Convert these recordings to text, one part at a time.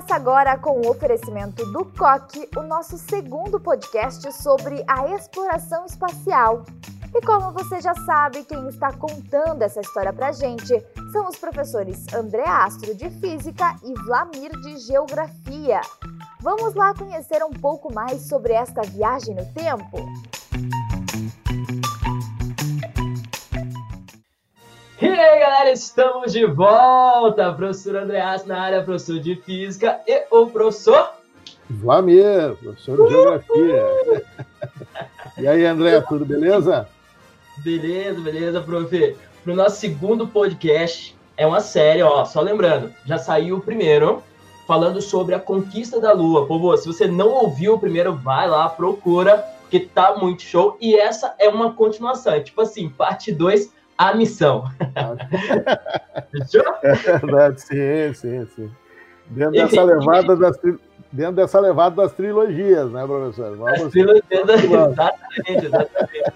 Começa agora com o oferecimento do COC, o nosso segundo podcast sobre a exploração espacial. E como você já sabe, quem está contando essa história pra gente são os professores André Astro de Física e Vlamir de Geografia. Vamos lá conhecer um pouco mais sobre esta viagem no tempo? E aí galera, estamos de volta! Professor André Astro na área, professor de Física e o professor... Vlamir, professor de Geografia. e aí André, tudo beleza? Beleza, beleza, prof. Pro nosso segundo podcast, é uma série, ó, só lembrando, já saiu o primeiro, falando sobre a conquista da Lua. Povo, se você não ouviu o primeiro, vai lá, procura, porque tá muito show. E essa é uma continuação, é tipo assim, parte 2, a missão. Fechou? É sim, sim, sim. Dentro dessa levada das dentro dessa levada das trilogias, né, professor? Vamos, As trilogias, exatamente, exatamente.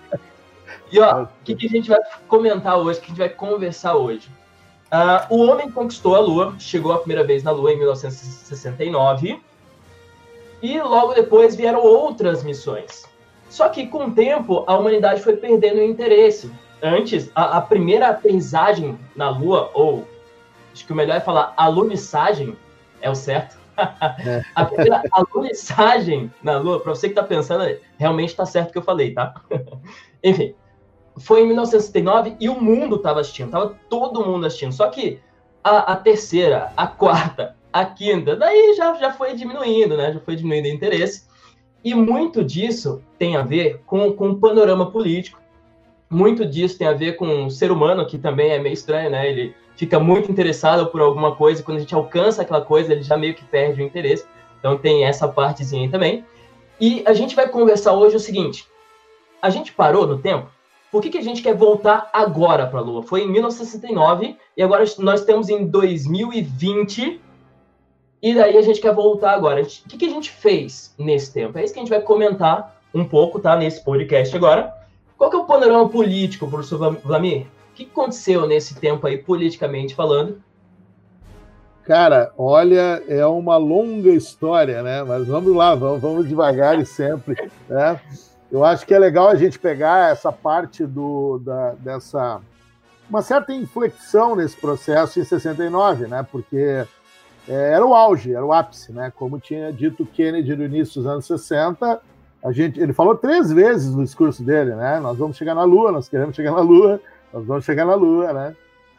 E ó, o que, que, a gente vai comentar hoje, o que a gente vai conversar hoje? Uh, o homem conquistou a Lua, chegou a primeira vez na Lua em 1969, e logo depois vieram outras missões. Só que com o tempo a humanidade foi perdendo o interesse. Antes, a, a primeira aterrissagem na Lua, ou acho que o melhor é falar alunissagem, é o certo. É. a primeira alunissagem na Lua, para você que está pensando, realmente está certo o que eu falei, tá? Enfim, foi em 1969 e o mundo estava assistindo, tava todo mundo assistindo. Só que a, a, terceira, a quarta, a quinta, daí já, já foi diminuindo, né? Já foi diminuindo o interesse. E muito disso tem a ver com, com o panorama político. Muito disso tem a ver com o ser humano, que também é meio estranho, né? Ele fica muito interessado por alguma coisa, e quando a gente alcança aquela coisa, ele já meio que perde o interesse. Então tem essa partezinha aí também. E a gente vai conversar hoje o seguinte: a gente parou no tempo por que, que a gente quer voltar agora para a Lua? Foi em 1969 e agora nós estamos em 2020 e daí a gente quer voltar agora. O que, que a gente fez nesse tempo? É isso que a gente vai comentar um pouco, tá? Nesse podcast agora. Qual que é o panorama político, professor Vlamir? O que aconteceu nesse tempo aí, politicamente falando? Cara, olha, é uma longa história, né? Mas vamos lá, vamos, vamos devagar e sempre, né? Eu acho que é legal a gente pegar essa parte do, da, dessa uma certa inflexão nesse processo em 69, né? Porque é, era o auge, era o ápice, né? Como tinha dito Kennedy no início dos anos 60, a gente, ele falou três vezes no discurso dele, né? Nós vamos chegar na Lua, nós queremos chegar na Lua, nós vamos chegar na Lua, né?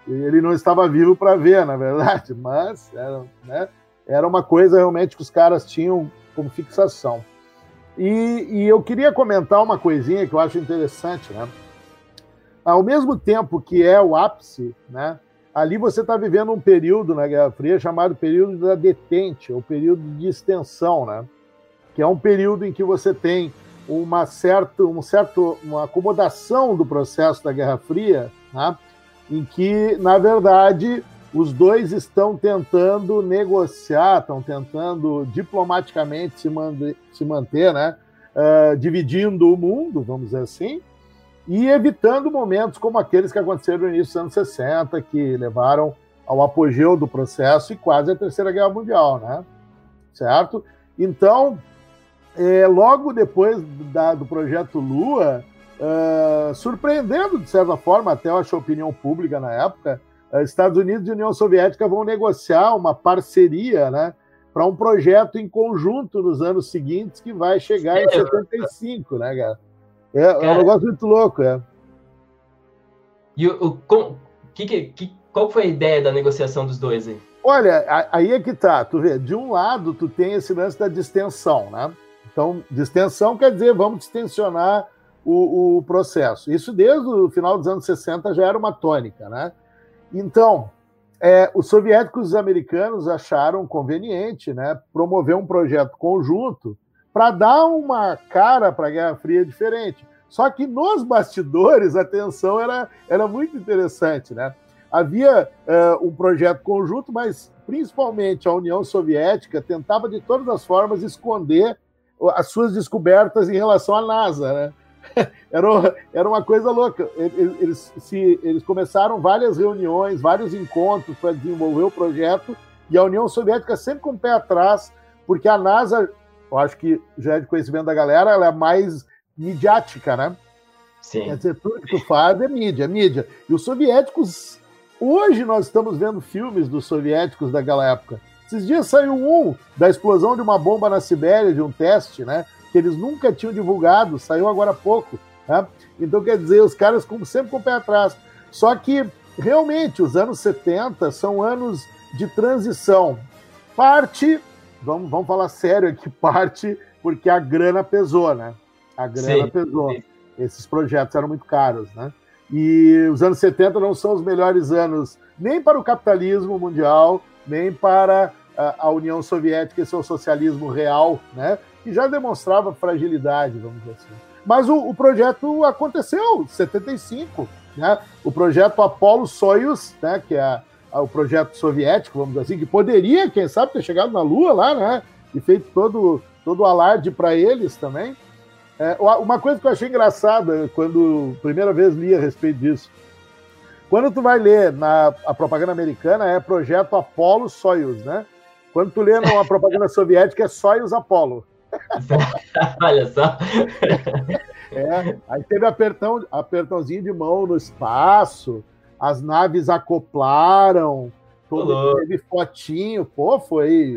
E ele não estava vivo para ver, na verdade, mas era, né? era uma coisa realmente que os caras tinham como fixação. E, e, eu queria comentar uma coisinha que eu acho interessante, né? Ao mesmo tempo que é o ápice, né? Ali você está vivendo um período na Guerra Fria chamado período da detente, ou período de extensão, né? Que é um período em que você tem uma certa, um certo, uma acomodação do processo da Guerra Fria, né? Em que, na verdade, os dois estão tentando negociar, estão tentando diplomaticamente se, manter, se manter né? Uh, dividindo o mundo, vamos dizer assim, e evitando momentos como aqueles que aconteceram no início dos anos 60, que levaram ao apogeu do processo e quase a Terceira Guerra Mundial, né? Certo? Então, é, logo depois da, do projeto Lua, uh, surpreendendo de certa forma até eu acho a opinião pública na época, eh, Estados Unidos e União Soviética vão negociar uma parceria, né, para um projeto em conjunto nos anos seguintes que vai chegar em 75, né, cara? É, é um negócio muito louco, é. E o, o com, que, que, qual foi a ideia da negociação dos dois aí? Olha, aí é que tá, tu vê, de um lado tu tem esse lance da distensão, né? Então, distensão quer dizer vamos distensionar o, o processo. Isso desde o final dos anos 60 já era uma tônica, né? Então, é, os soviéticos e os americanos acharam conveniente né, promover um projeto conjunto para dar uma cara para a Guerra Fria diferente. Só que nos bastidores a tensão era, era muito interessante. Né? Havia uh, um projeto conjunto, mas principalmente a União Soviética tentava de todas as formas esconder as suas descobertas em relação à NASA. Né? era, uma, era uma coisa louca. Eles, eles, se, eles começaram várias reuniões, vários encontros para desenvolver o projeto, E a União Soviética sempre com o pé atrás, porque a NASA, eu acho que já é de conhecimento da galera, ela é mais midiática, né? Sim. Quer dizer, tudo que tu faz é mídia, é mídia. E os soviéticos, hoje nós estamos vendo filmes dos soviéticos daquela época. Esses dias saiu um da explosão de uma bomba na Sibéria, de um teste, né? Que eles nunca tinham divulgado, saiu agora há pouco. Né? Então, quer dizer, os caras, como sempre, com o pé atrás. Só que, realmente, os anos 70 são anos de transição. Parte, vamos, vamos falar sério aqui, parte porque a grana pesou, né? A grana sim, pesou. Sim. Esses projetos eram muito caros, né? E os anos 70 não são os melhores anos nem para o capitalismo mundial, nem para a, União Soviética e seu socialismo real, né? Que já demonstrava fragilidade, vamos dizer assim. Mas o, o projeto aconteceu, em 75, né? O projeto Apollo Soyuz, né? Que é a, o projeto soviético, vamos dizer assim, que poderia, quem sabe, ter chegado na Lua lá, né? E feito todo, todo o alarde para eles também. É, uma coisa que eu achei engraçada quando primeira vez li a respeito disso. Quando tu vai ler na a propaganda americana é projeto Apollo Soyuz, né? Quando tu lê numa propaganda soviética é Soyuz Apollo. Olha só. É, aí teve apertão, apertãozinho de mão no espaço, as naves acoplaram, todo, teve fotinho, pô, foi,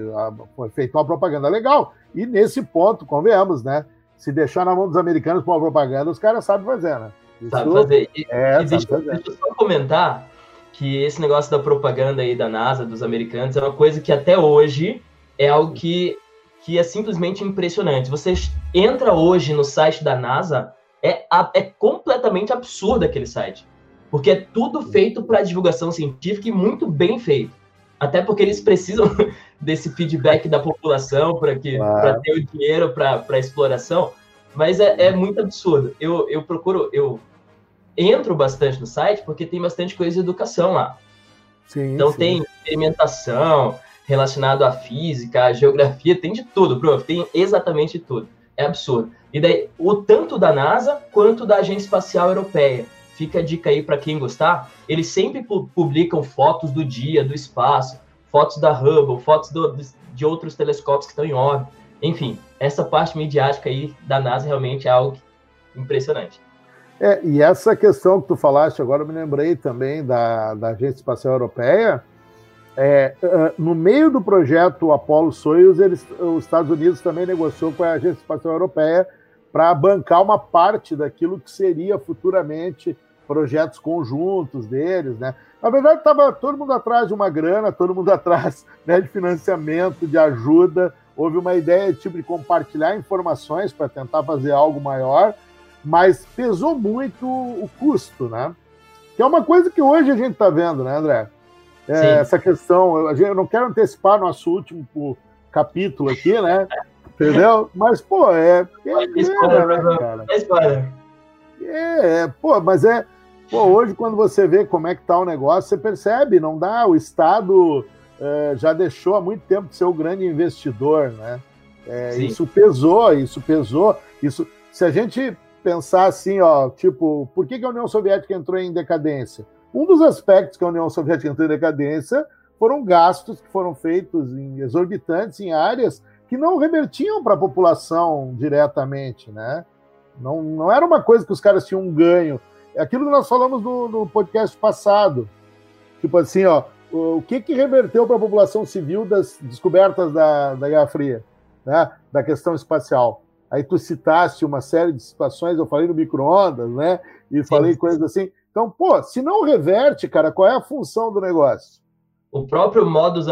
foi feita uma propaganda legal. E nesse ponto, convenhamos, né? Se deixar na mão dos americanos para uma propaganda, os caras sabem fazer, né? Isso sabe fazer. E, é, e deixa, fazer. deixa eu só comentar que esse negócio da propaganda aí da NASA, dos americanos, é uma coisa que até hoje é algo que, que é simplesmente impressionante. Você entra hoje no site da NASA, é, é completamente absurdo aquele site. Porque é tudo feito para divulgação científica e muito bem feito. Até porque eles precisam desse feedback da população para claro. ter o dinheiro para exploração. Mas é, é, muito absurdo. Eu, eu procuro, eu entro bastante no site porque tem bastante coisa de educação lá. Sim, então sim. tem experimentação relacionado à física, à geografia, tem de tudo, prof. Tem exatamente tudo. É absurdo. E daí, o tanto da NASA quanto da Agência Espacial Europeia fica a dica aí para quem gostar, eles sempre publicam fotos do dia, do espaço, fotos da Hubble, fotos do, de outros telescópios que estão em órbita. Enfim, essa parte midiática aí da NASA realmente é algo impressionante. É, e essa questão que tu falaste agora, eu me lembrei também da, da Agência Espacial Europeia. É, é no meio do projeto Apollo Soyuz, eles, os Estados Unidos também negociou com a Agência Espacial Europeia para bancar uma parte daquilo que seria futuramente projetos conjuntos deles, né? Na verdade, estava todo mundo atrás de uma grana, todo mundo atrás né, de financiamento, de ajuda. Houve uma ideia tipo de compartilhar informações para tentar fazer algo maior, mas pesou muito o custo, né? Que é uma coisa que hoje a gente está vendo, né, André? É, essa questão, eu não quero antecipar nosso último capítulo aqui, né? Entendeu? Mas, pô, é. É, é, cara? é, é, pô, mas é, Pô, hoje, quando você vê como é que tá o negócio, você percebe, não dá. O Estado é, já deixou há muito tempo de ser o grande investidor, né? É, isso pesou, isso pesou. Isso, se a gente pensar assim, ó, tipo, por que, que a União Soviética entrou em decadência? Um dos aspectos que a União Soviética entrou em decadência foram gastos que foram feitos em exorbitantes em áreas que não revertiam para a população diretamente, né? Não, não era uma coisa que os caras tinham um ganho. É aquilo que nós falamos no, no podcast passado. Tipo assim, ó, o que, que reverteu para a população civil das descobertas da, da Guerra Fria, né? da questão espacial? Aí tu citaste uma série de situações, eu falei no micro-ondas, né? E Sim. falei coisas assim. Então, pô, se não reverte, cara, qual é a função do negócio? O próprio modus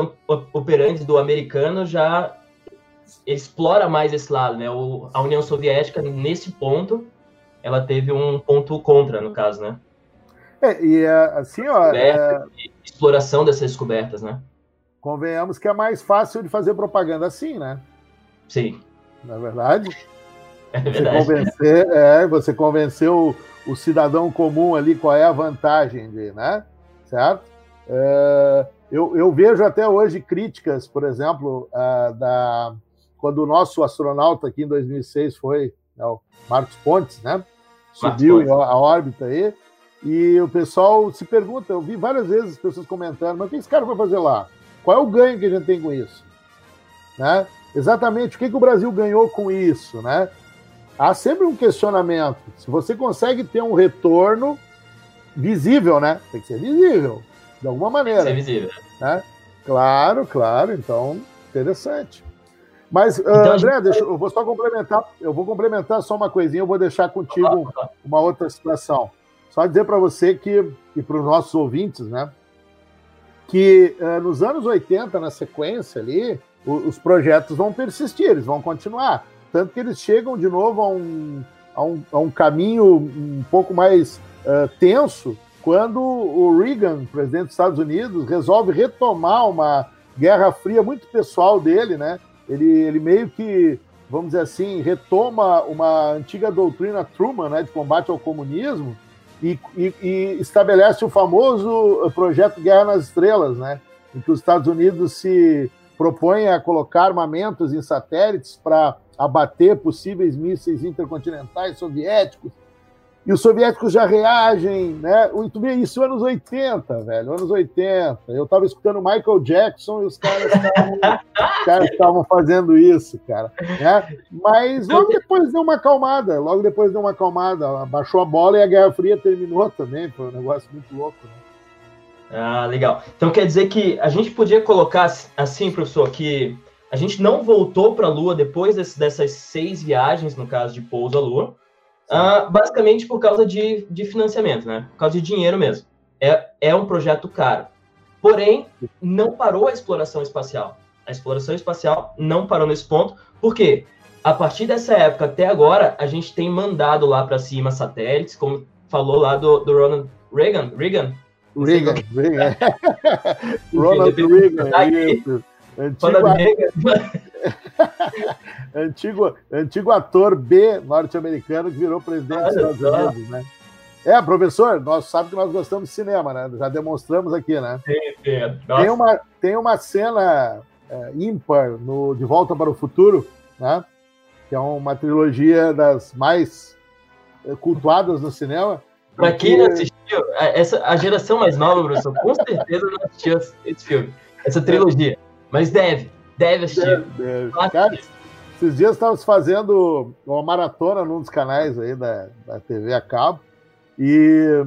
operandi do americano já explora mais esse lado, né? O, a União Soviética, nesse ponto, ela teve um ponto contra, no caso, né? É, e é, assim, ó. É... Exploração dessas descobertas, né? Convenhamos que é mais fácil de fazer propaganda assim, né? Sim. Na é verdade? É você verdade. Convencer, é, você convenceu o, o, cidadão comum ali qual é a vantagem de, né? Certo? É, eu, eu, vejo até hoje críticas, por exemplo, uh, da, quando o nosso astronauta aqui em 2006 foi né, o Marcos Pontes, né? subiu a órbita aí. E o pessoal se pergunta, eu vi várias vezes as pessoas comentando, mas o que esse cara vai fazer lá? Qual é o ganho que a gente tem com isso? Né? Exatamente, o que, que o Brasil ganhou com isso? Né? Há sempre um questionamento. Se você consegue ter um retorno visível, né? Tem que ser visível, de alguma maneira. Tem que ser visível. Né? Claro, claro. Então, interessante. Mas, então, uh, André, gente... deixa, eu vou só complementar, eu vou complementar só uma coisinha, eu vou deixar contigo uma outra situação. Só dizer para você que, e para os nossos ouvintes, né, que uh, nos anos 80, na sequência ali, o, os projetos vão persistir, eles vão continuar. Tanto que eles chegam de novo a um, a um, a um caminho um pouco mais uh, tenso quando o Reagan, presidente dos Estados Unidos, resolve retomar uma guerra fria muito pessoal dele, né? Ele, ele meio que, vamos dizer assim, retoma uma antiga doutrina Truman, né, de combate ao comunismo, e, e, e estabelece o famoso projeto Guerra nas Estrelas, né, em que os Estados Unidos se propõem a colocar armamentos em satélites para abater possíveis mísseis intercontinentais soviéticos e os soviéticos já reagem, né? Isso anos 80, velho, anos 80. Eu estava escutando Michael Jackson e os caras estavam fazendo isso, cara. Né? Mas logo depois deu uma acalmada, logo depois deu uma acalmada, baixou a bola e a Guerra Fria terminou também, foi um negócio muito louco, né? Ah, legal. Então quer dizer que a gente podia colocar assim, professor, que a gente não voltou para a Lua depois desse, dessas seis viagens, no caso de pouso à Lua, Uh, basicamente por causa de, de financiamento, né? Por causa de dinheiro mesmo. É, é um projeto caro. Porém, não parou a exploração espacial. A exploração espacial não parou nesse ponto, porque a partir dessa época até agora, a gente tem mandado lá para cima satélites, como falou lá do, do Ronald Reagan. Reagan? Reagan, Reagan. Ronald Reagan, tá isso. Antigo, antigo, antigo ator B norte-americano que virou presidente dos Estados Unidos, né? É, professor, nós sabemos que nós gostamos de cinema, né? Já demonstramos aqui, né? Sim, sim. Tem uma, tem uma cena é, ímpar no De Volta para o Futuro, né? Que é uma trilogia das mais é, cultuadas no cinema. Para quem não assistiu, essa, a geração mais nova, professor, com certeza não assistiu esse filme, essa trilogia. Mas deve, deve assistir. Deve, deve. Cara, esses dias estávamos fazendo uma maratona num dos canais aí da, da TV a cabo. E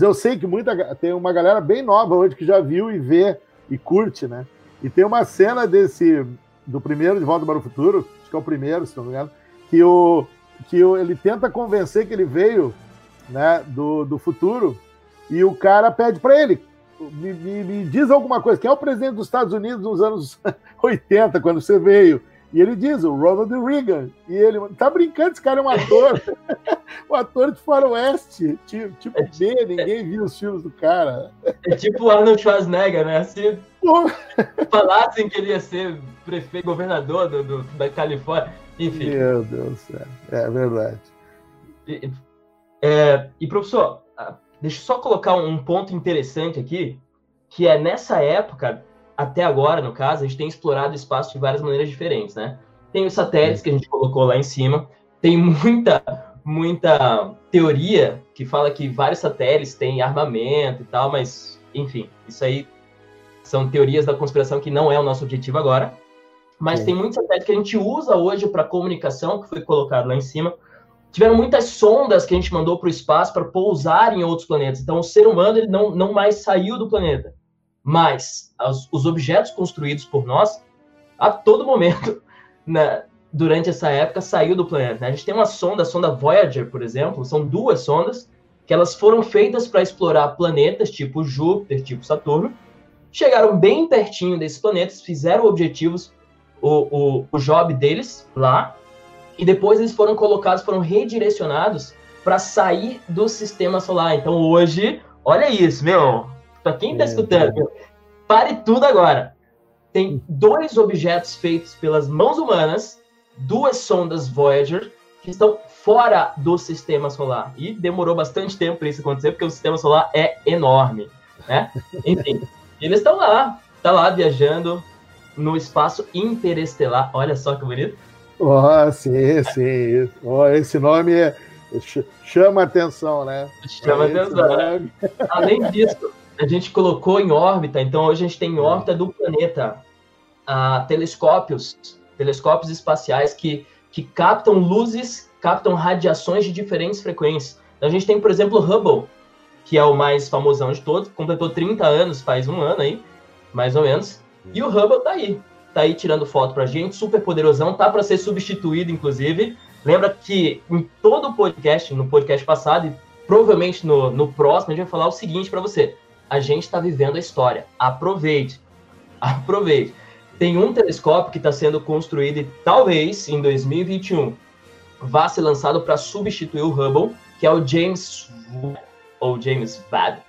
eu sei que muita, tem uma galera bem nova hoje que já viu e vê e curte, né? E tem uma cena desse, do primeiro De Volta para o Futuro, acho que é o primeiro, se não me engano, que, o, que o, ele tenta convencer que ele veio né, do, do futuro e o cara pede para ele, me, me, me, diz alguma coisa. Quem é o presidente dos Estados Unidos nos anos 80, quando você veio? E ele diz, o Ronald Reagan. E ele, tá brincando, esse cara é um ator. um ator de faroeste, tipo, tipo B, ninguém viu os filmes do cara. É tipo Arnold Schwarzenegger, né? Se falassem que ele ia ser prefeito, governador do, do, da Califórnia, enfim. Meu Deus do céu, é verdade. E, é, e professor, Deixa eu só colocar um ponto interessante aqui, que é nessa época, até agora, no caso, a gente tem explorado o espaço de várias maneiras diferentes, né? Tem os satélites que a gente colocou lá em cima, tem muita, muita teoria que fala que vários satélites têm armamento e tal, mas, enfim, isso aí são teorias da conspiração que não é o nosso objetivo agora. Mas Sim. tem muitos satélites que a gente usa hoje para comunicação, que foi colocado lá em cima, tiveram muitas sondas que a gente mandou para o espaço para pousar em outros planetas. Então, o ser humano ele não, não mais saiu do planeta. Mas os, os objetos construídos por nós, a todo momento, né, durante essa época, saiu do planeta. Né? A gente tem uma sonda, a sonda Voyager, por exemplo, são duas sondas que elas foram feitas para explorar planetas tipo Júpiter, tipo Saturno, chegaram bem pertinho desses planetas, fizeram objetivos, o, o, o job deles lá, e depois eles foram colocados, foram redirecionados para sair do sistema solar. Então hoje, olha isso, meu, para quem está escutando, meu, pare tudo agora. Tem dois objetos feitos pelas mãos humanas, duas sondas Voyager, que estão fora do sistema solar. E demorou bastante tempo para isso acontecer, porque o sistema solar é enorme, né? Enfim, eles estão lá, tá lá viajando no espaço interestelar. Olha só que bonito. Oh, sim, sim. Oh, esse nome é, chama atenção, né? Chama esse atenção. Nome... Além disso, a gente colocou em órbita, então hoje a gente tem em órbita do planeta uh, telescópios, telescópios espaciais que, que captam luzes, captam radiações de diferentes frequências. Então a gente tem, por exemplo, o Hubble, que é o mais famosão de todos, completou 30 anos, faz um ano aí, mais ou menos. E o Hubble tá aí, tá aí tirando foto pra gente, super poderosão, tá para ser substituído, inclusive. Lembra que em todo o podcast, no podcast passado, e provavelmente no, no próximo, a gente vai falar o seguinte para você. A gente está vivendo a história. Aproveite. Aproveite. Tem um telescópio que está sendo construído e talvez em 2021 vá ser lançado para substituir o Hubble, que é o James ou James Webb.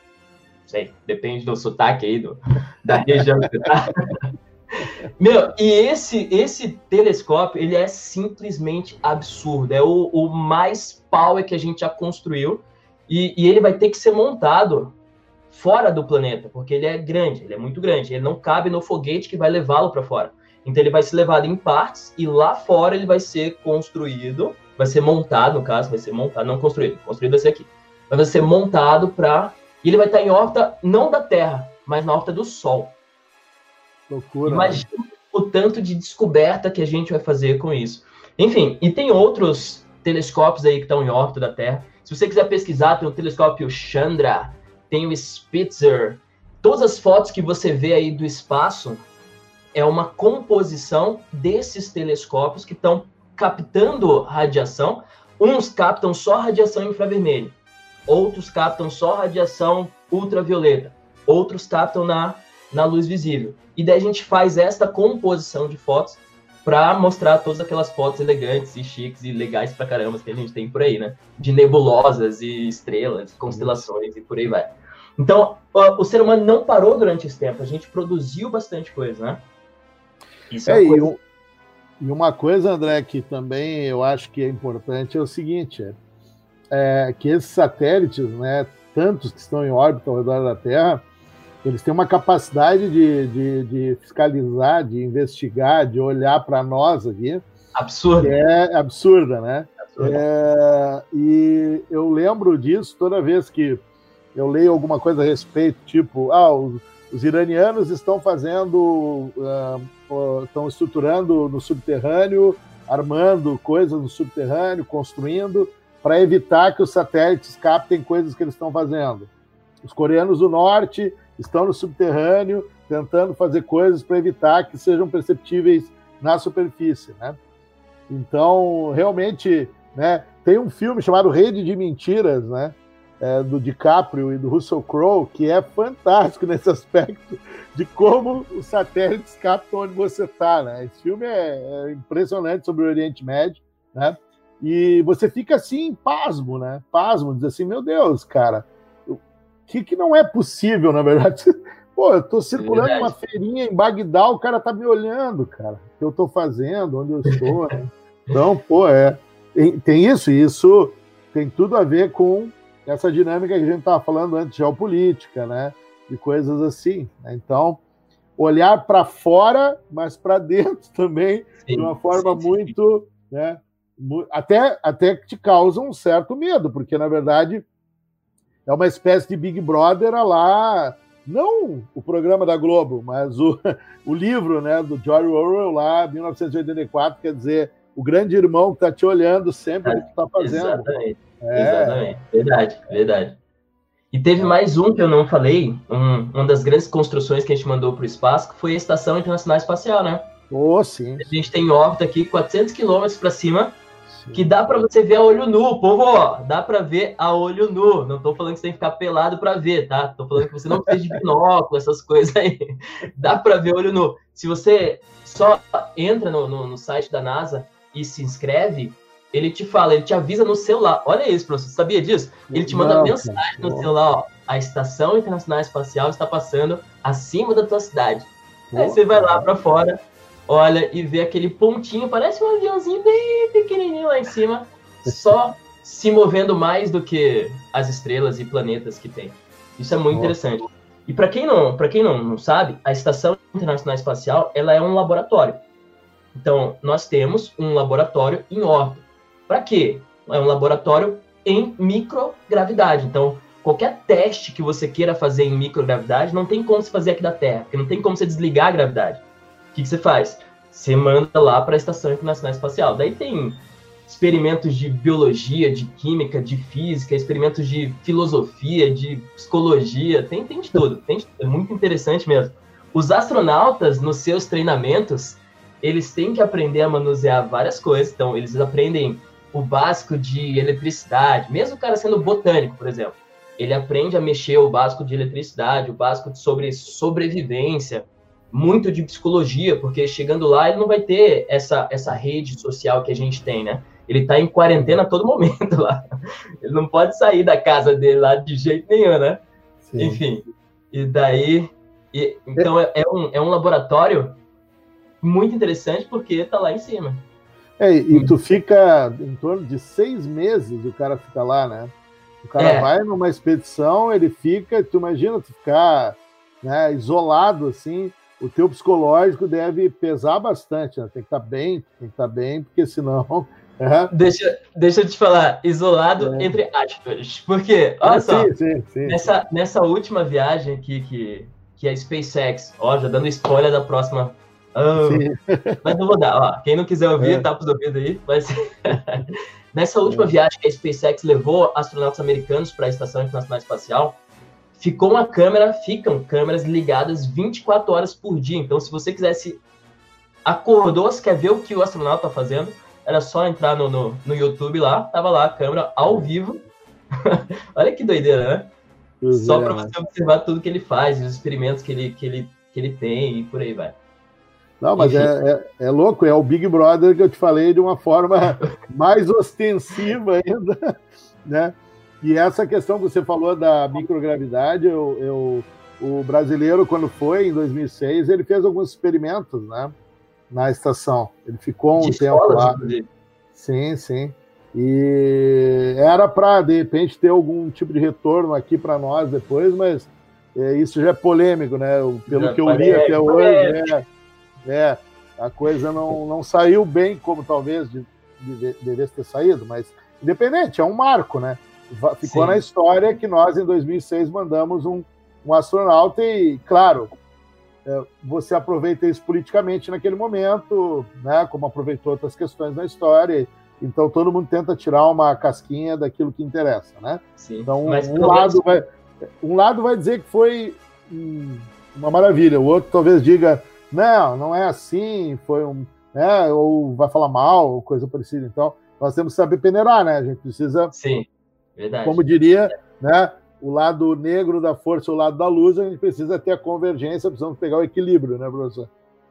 Sei, depende do sotaque aí do, da região que você tá. Meu, e esse esse telescópio, ele é simplesmente absurdo. É o, o mais power que a gente já construiu. E, e, ele vai ter que ser montado fora do planeta, porque ele é grande, ele é muito grande. Ele não cabe no foguete que vai levá-lo para fora. Então ele vai ser levado em partes e lá fora ele vai ser construído, vai ser montado, no caso, vai ser montado, não construído, construído vai ser aqui. Vai ser montado para. E ele vai estar em órbita não da Terra, mas na órbita do Sol. Loucura. Imagina o tanto de descoberta que a gente vai fazer com isso. Enfim, e tem outros telescópios aí que estão em órbita da Terra. Se você quiser pesquisar, tem o telescópio Chandra, tem o Spitzer. Todas as fotos que você vê aí do espaço é uma composição desses telescópios que estão captando radiação. Uns captam só radiação infravermelha, outros captam só radiação ultravioleta, outros captam na, na luz visível. E daí a gente faz esta composição de fotos para mostrar todas aquelas fotos elegantes e chiques e legais pra caramba que a gente tem por aí, né? De nebulosas e estrelas, constelações e por aí vai. Então, o ser humano não parou durante esse tempo, a gente produziu bastante coisa, né? Isso é, é coisa... e, e, uma coisa, André, que também eu acho que é importante é o seguinte: é, é que esses satélites, né, tantos que estão em órbita ao redor da Terra, eles têm uma capacidade de, de, de fiscalizar, de investigar, de olhar para nós aqui. Absurda. é absurda, né? Absurda. É, e eu lembro disso toda vez que eu leio alguma coisa a respeito, tipo, ah, os, os iranianos estão fazendo, uh, estão estruturando no subterrâneo, armando coisas no subterrâneo, construindo, para evitar que os satélites captem coisas que eles estão fazendo. Os coreanos do norte estão no subterrâneo tentando fazer coisas para evitar que sejam perceptíveis na superfície, né? Então, realmente, né, tem um filme chamado Rede de Mentiras, né, é, do DiCaprio e do Russell Crowe, que é fantástico nesse aspecto de como os satélites captam onde você está, né? Esse filme é, é, impressionante sobre o Oriente Médio, né? E você fica assim, pasmo, né? Pasmo, diz assim, meu Deus, cara, que, que não é possível, na verdade. Pô, eu tô circulando é uma feirinha em Bagdá, o cara tá me olhando, cara. O que eu tô fazendo, onde eu estou. Né? Então, pô, é. Tem, tem, isso, e isso tem tudo a ver com essa dinâmica que a gente estava falando antes, geopolítica, né? De coisas assim. Né? Então, olhar para fora, mas para dentro também, sim, de uma forma sim, muito. Sim. Né? Até, até que te causa um certo medo, porque, na verdade, é uma espécie de Big Brother lá, não o programa da Globo, mas o, o livro né, do George Orwell lá, 1984, quer dizer, o grande irmão que está te olhando sempre o que está fazendo. Exatamente. É. Exatamente. Verdade, verdade. E teve mais um que eu não falei, um, uma das grandes construções que a gente mandou para o espaço, que foi a Estação Internacional Espacial, né? Oh, sim. A gente tem órbita aqui, 400 quilômetros para cima, que dá para você ver a olho nu, povo, ó, dá para ver a olho nu. Não tô falando que você tem que ficar pelado para ver, tá? Tô falando que você não precisa de binóculo, essas coisas aí. Dá para ver olho nu. Se você só entra no, no, no, site da NASA e se inscreve, ele te fala, ele te avisa no celular. Olha isso, professor, você sabia disso? Ele te manda não, mensagem no celular, ó, a Estação Internacional Espacial está passando acima da tua cidade. Aí você vai lá para fora, olha e vê aquele pontinho, parece um aviãozinho bem pequenininho lá em cima, só se movendo mais do que as estrelas e planetas que tem. Isso é muito Nossa. interessante. E para quem não, para quem não, não sabe, a Estação Internacional Espacial, ela é um laboratório. Então, nós temos um laboratório em órbita. Para quê? É um laboratório em microgravidade. Então, qualquer teste que você queira fazer em microgravidade, não tem como se fazer aqui da Terra, porque não tem como você desligar a gravidade. Que, que você faz? Você manda lá para a Estação Internacional Espacial. Daí tem experimentos de biologia, de química, de física, experimentos de filosofia, de psicologia, tem, tem de tudo. Tem de, é muito interessante mesmo. Os astronautas, nos seus treinamentos, eles têm que aprender a manusear várias coisas. Então, eles aprendem o básico de eletricidade, mesmo o cara sendo botânico, por exemplo. Ele aprende a mexer o básico de eletricidade, o básico sobre sobrevivência, muito de psicologia, porque chegando lá ele não vai ter essa, essa rede social que a gente tem, né? Ele está em quarentena a todo momento lá. Ele não pode sair da casa dele lá de jeito nenhum, né? Sim. Enfim, e daí. E, então é, é, um, é um laboratório muito interessante porque está lá em cima. É, e tu fica em torno de seis meses o cara fica lá, né? O cara é. vai numa expedição, ele fica, tu imagina tu ficar né, isolado assim, o teu psicológico deve pesar bastante, né? Tem que estar tá bem, tem que estar tá bem, porque senão Uhum. Deixa, deixa eu te falar, isolado é. entre aspas. Porque, olha ah, só, sim, sim, sim, nessa, nessa última viagem aqui que, que é a SpaceX, ó, já dando spoiler da próxima. Oh, mas não vou dar, ó. Quem não quiser ouvir, é. tapa os ouvidos aí. Mas... nessa última é. viagem que a SpaceX levou astronautas americanos para a Estação Internacional Espacial, ficou uma câmera, ficam câmeras ligadas 24 horas por dia. Então, se você quisesse acordou, você quer ver o que o astronauta está fazendo, era só entrar no, no, no YouTube lá, tava lá a câmera ao vivo. Olha que doideira, né? Só para você observar tudo que ele faz, os experimentos que ele, que ele, que ele tem e por aí vai. Não, mas é, é, é, louco, é o Big Brother que eu te falei de uma forma mais ostensiva ainda, né? E essa questão que você falou da microgravidade, eu, eu, o brasileiro, quando foi, em 2006, ele fez alguns experimentos, né? na estação. Ele ficou um de tempo lá. Sim, sim. E era para, de repente, ter algum tipo de retorno aqui para nós depois, mas é, isso já é polêmico, né? Pelo já que eu li até hoje, é, é, a coisa não, não saiu bem como talvez de, de, devesse ter saído, mas independente, é um marco, né? Ficou sim. na história que nós, em 2006, mandamos um, um astronauta e, claro, é, você aproveita isso politicamente naquele momento, né, como aproveitou outras questões na história. Então todo mundo tenta tirar uma casquinha daquilo que interessa, né? Sim, então um lado, vai, um lado vai dizer que foi uma maravilha, o outro talvez diga não, não é assim, foi um, né, ou vai falar mal, ou coisa parecida. Então nós temos que saber peneirar, né? A gente precisa, sim, verdade. Como diria, né? o lado negro da força, o lado da luz, a gente precisa ter a convergência, precisamos pegar o equilíbrio, né, professor?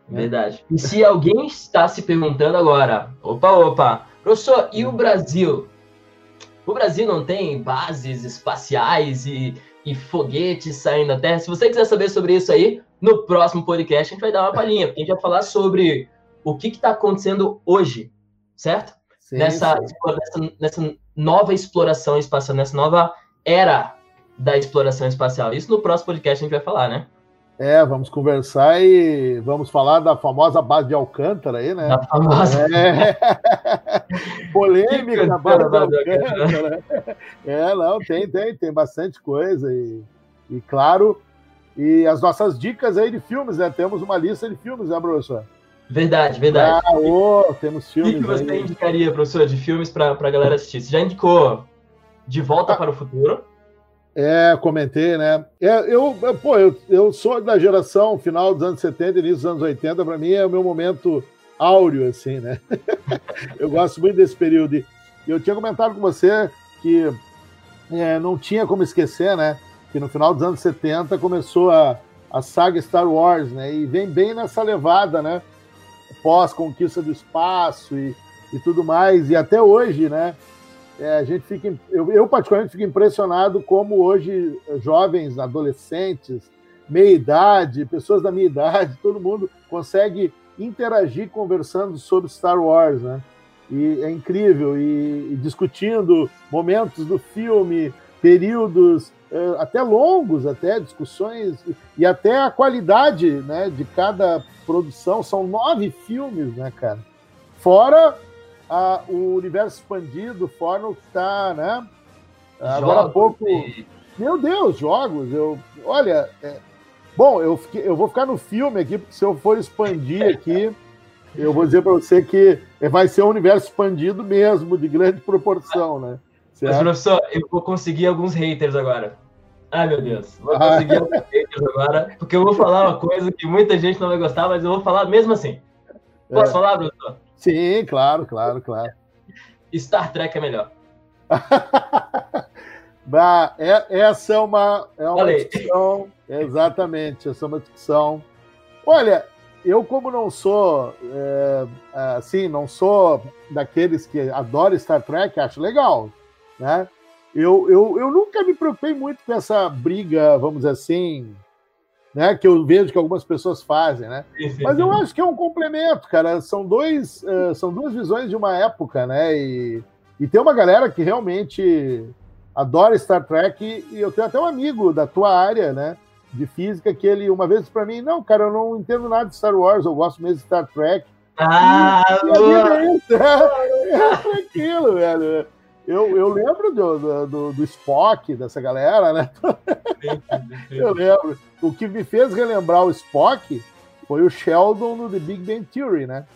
Verdade. E se alguém está se perguntando agora, opa, opa, professor, e o Brasil? O Brasil não tem bases espaciais e, e foguetes saindo da Terra? Se você quiser saber sobre isso aí, no próximo podcast a gente vai dar uma palhinha, porque a gente vai falar sobre o que está acontecendo hoje, certo? Sim, nessa, sim. nessa, nessa nova exploração espacial, nessa nova era da exploração espacial. Isso no próximo podcast a gente vai falar, né? É, vamos conversar e vamos falar da famosa base de Alcântara aí, né? Da famosa. É. Polêmica da base de Alcântara. É, não, tem, tem, tem bastante coisa e, e claro, e as nossas dicas aí de filmes, né? Temos uma lista de filmes, né, professor? Verdade, verdade. Ah, oh, temos filmes. O que, você aí. indicaria, professor, de filmes para a galera assistir? Você já indicou De Volta ah. para o Futuro? É, comentei, né? É, eu, pô, eu, eu sou da geração final dos anos 70, início dos anos 80, para mim é o meu momento áureo, assim, né? eu gosto muito desse período. E eu tinha comentado com você que é, não tinha como esquecer, né? Que no final dos anos 70 começou a, a saga Star Wars, né? E vem bem nessa levada, né? Pós-conquista do espaço e, e tudo mais. E até hoje, né? É, a gente fica, eu, eu, particularmente fico impressionado como hoje jovens, adolescentes, meia idade, pessoas da minha idade, todo mundo consegue interagir conversando sobre Star Wars, né? E é incrível e, e discutindo momentos do filme, períodos até longos, até discussões e até a qualidade, né, de cada produção. São nove filmes, né, cara? Fora a, o universo expandido, fora o que está, né? Agora há pouco. Meu Deus, jogos, eu. Olha. É, bom, eu, fiquei, eu vou ficar no filme aqui, porque se eu for expandir aqui, eu vou dizer para você que vai ser um universo expandido mesmo, de grande proporção, né? Certo? Mas, professor, eu vou conseguir alguns haters agora. Ai, meu Deus. Vou conseguir haters agora, porque eu vou falar uma coisa que muita gente não vai gostar, mas eu vou falar mesmo assim. Posso é. falar, professor? Sim, claro, claro, claro. Star Trek é melhor. bah, é, essa é uma, é uma discussão. Exatamente, essa é uma discussão. Olha, eu, como não sou, é, assim, não sou daqueles que adoram Star Trek, acho legal, né? Eu, eu, eu nunca me preocupei muito com essa briga, vamos dizer assim, né? Que eu vejo que algumas pessoas fazem, né? Mas eu acho que é um complemento, cara. São, dois, uh, são duas visões de uma época, né? E, e tem uma galera que realmente adora Star Trek, e eu tenho até um amigo da tua área, né? de física que ele uma vez para mim, não, cara, eu não entendo nada de Star Wars, eu gosto mesmo de Star Trek. Ah, e, é, isso, é, é tranquilo, velho. Eu, eu lembro do, do, do, Spock, dessa galera, né? eu lembro. O que me fez relembrar o Spock foi o Sheldon no The Big Bang Theory, né?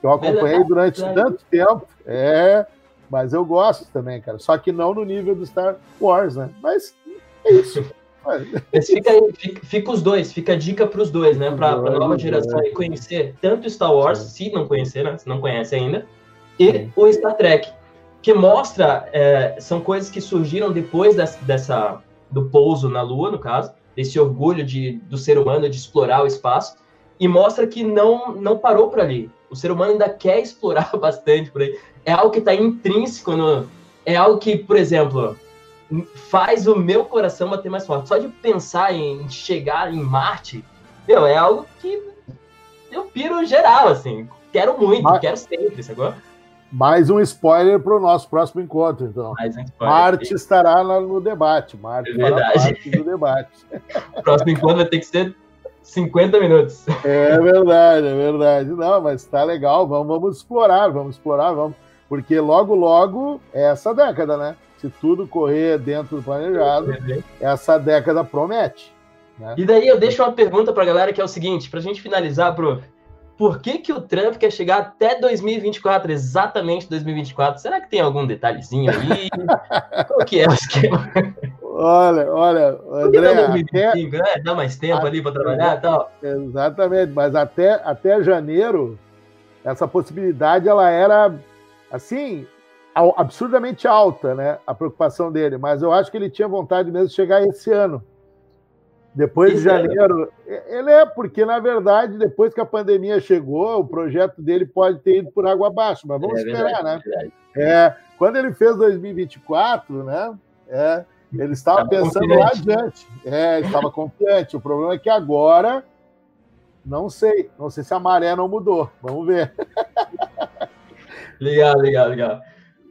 Que eu acompanhei durante tanto tempo. É, mas eu gosto também, cara. Só que não no nível do Star Wars, né? Mas é isso. Mas fica, fica, fica, os dois, fica a dica para os dois, né? Para a nova geração aí conhecer tanto Star Wars, se não conhecer, né? Se não conhece ainda, e o Star Trek, que mostra, é, são coisas que surgiram depois dessa, dessa, do pouso na Lua, no caso, desse orgulho de, do ser humano de explorar o espaço, e mostra que não, não parou por ali. O ser humano ainda quer explorar bastante por aí. É algo que está intrínseco no. É algo que, por exemplo, faz o meu coração bater mais forte. Só de pensar em chegar em Marte, meu, é algo que eu piro geral, assim. Quero muito, Mas... quero sempre, sacou? Mais um spoiler para o nosso próximo encontro, então. Mais um spoiler. Marte estará no debate. Marte é parte do debate. o próximo encontro vai ter que ser 50 minutos. É verdade, é verdade. Não, mas tá legal. Vamos, vamos explorar, vamos explorar, vamos. Porque logo, logo é essa década, né? se tudo correr dentro do planejado, essa década promete. Né? E daí eu deixo uma pergunta para a galera que é o seguinte, para a gente finalizar, Pro, por que, que o Trump quer chegar até 2024, exatamente 2024? Será que tem algum detalhezinho aí? Qual que é o esquema? Olha, olha, André, dá, 2025, até, né? dá mais tempo ali para trabalhar e tal. Exatamente, mas até, até janeiro, essa possibilidade ela era assim, absurdamente alta, né? A preocupação dele, mas eu acho que ele tinha vontade mesmo de chegar esse ano. Depois de janeiro, ele é porque na verdade depois que a pandemia chegou, o projeto dele pode ter ido por água abaixo, mas vamos é esperar, verdade, né? É, é quando ele fez 2024, né? É, ele estava estava pensando confiante. lá adiante. É, estava confiante. O problema é que agora não sei, não sei se a maré não mudou. Vamos ver. Legal, legal, legal.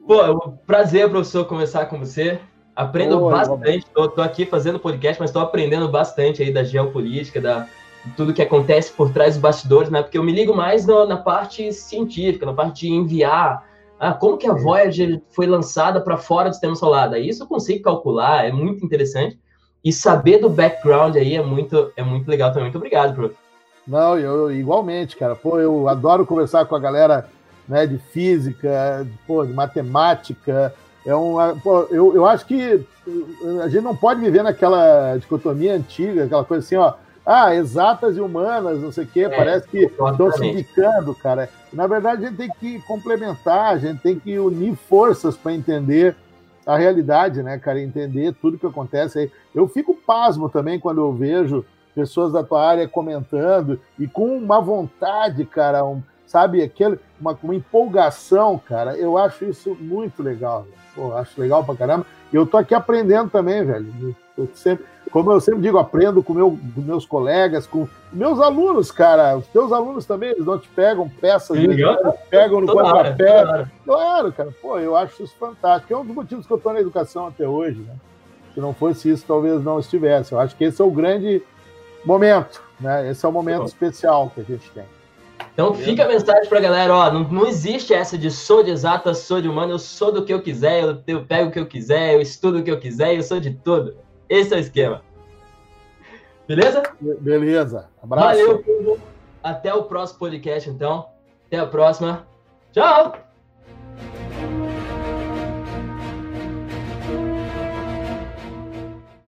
Pô, é um prazer, professor, conversar com você. Aprendo Oi, bastante. Tô, tô, aqui fazendo podcast, mas estou aprendendo bastante aí da geopolítica, da tudo que acontece por trás dos bastidores, né? Porque eu me ligo mais no, na parte científica, na parte de enviar. Ah, como que a Voyager foi lançada para fora do sistema solar? Daí isso eu consigo calcular, é muito interessante. E saber do background aí é muito, é muito legal também. Muito obrigado, prof. Não, eu igualmente, cara. Pô, eu adoro conversar com a galera né, de física, pô, de matemática. É um, pô, eu, eu acho que a gente não pode viver naquela dicotomia antiga, aquela coisa assim, ó, ah, exatas e humanas, não sei o quê, é, parece que estão se indicando, cara. Na verdade, a gente tem que complementar, a gente tem que unir forças para entender a realidade, né, cara? Entender tudo que acontece aí. Eu fico pasmo também quando eu vejo pessoas da tua área comentando e com uma vontade, cara, um, sabe? Aquele, uma, uma empolgação, cara. Eu acho isso muito legal. Pô, acho legal pra caramba. E eu tô aqui aprendendo também, velho. Eu sempre, como eu sempre digo, aprendo com, meu, com meus colegas, com meus alunos, cara. Os teus alunos também, eles não te pegam peças, eles pegam no contrapé. Claro, cara. Pô, eu acho isso fantástico. É um dos motivos que eu tô na educação até hoje, né? Se não fosse isso, talvez não estivesse. Eu acho que esse é o grande momento, né? Esse é o momento especial que a gente tem. Então tá fica a mensagem pra galera, ó, não, não existe essa de sou de exata, sou de humano, eu sou do que eu quiser, eu, eu pego o que eu quiser, eu estudo o que eu quiser, eu sou de tudo. Esse é o esquema. Beleza? Beleza. Abraço. Valeu, povo. Até o próximo podcast, então. Até a próxima. Tchau!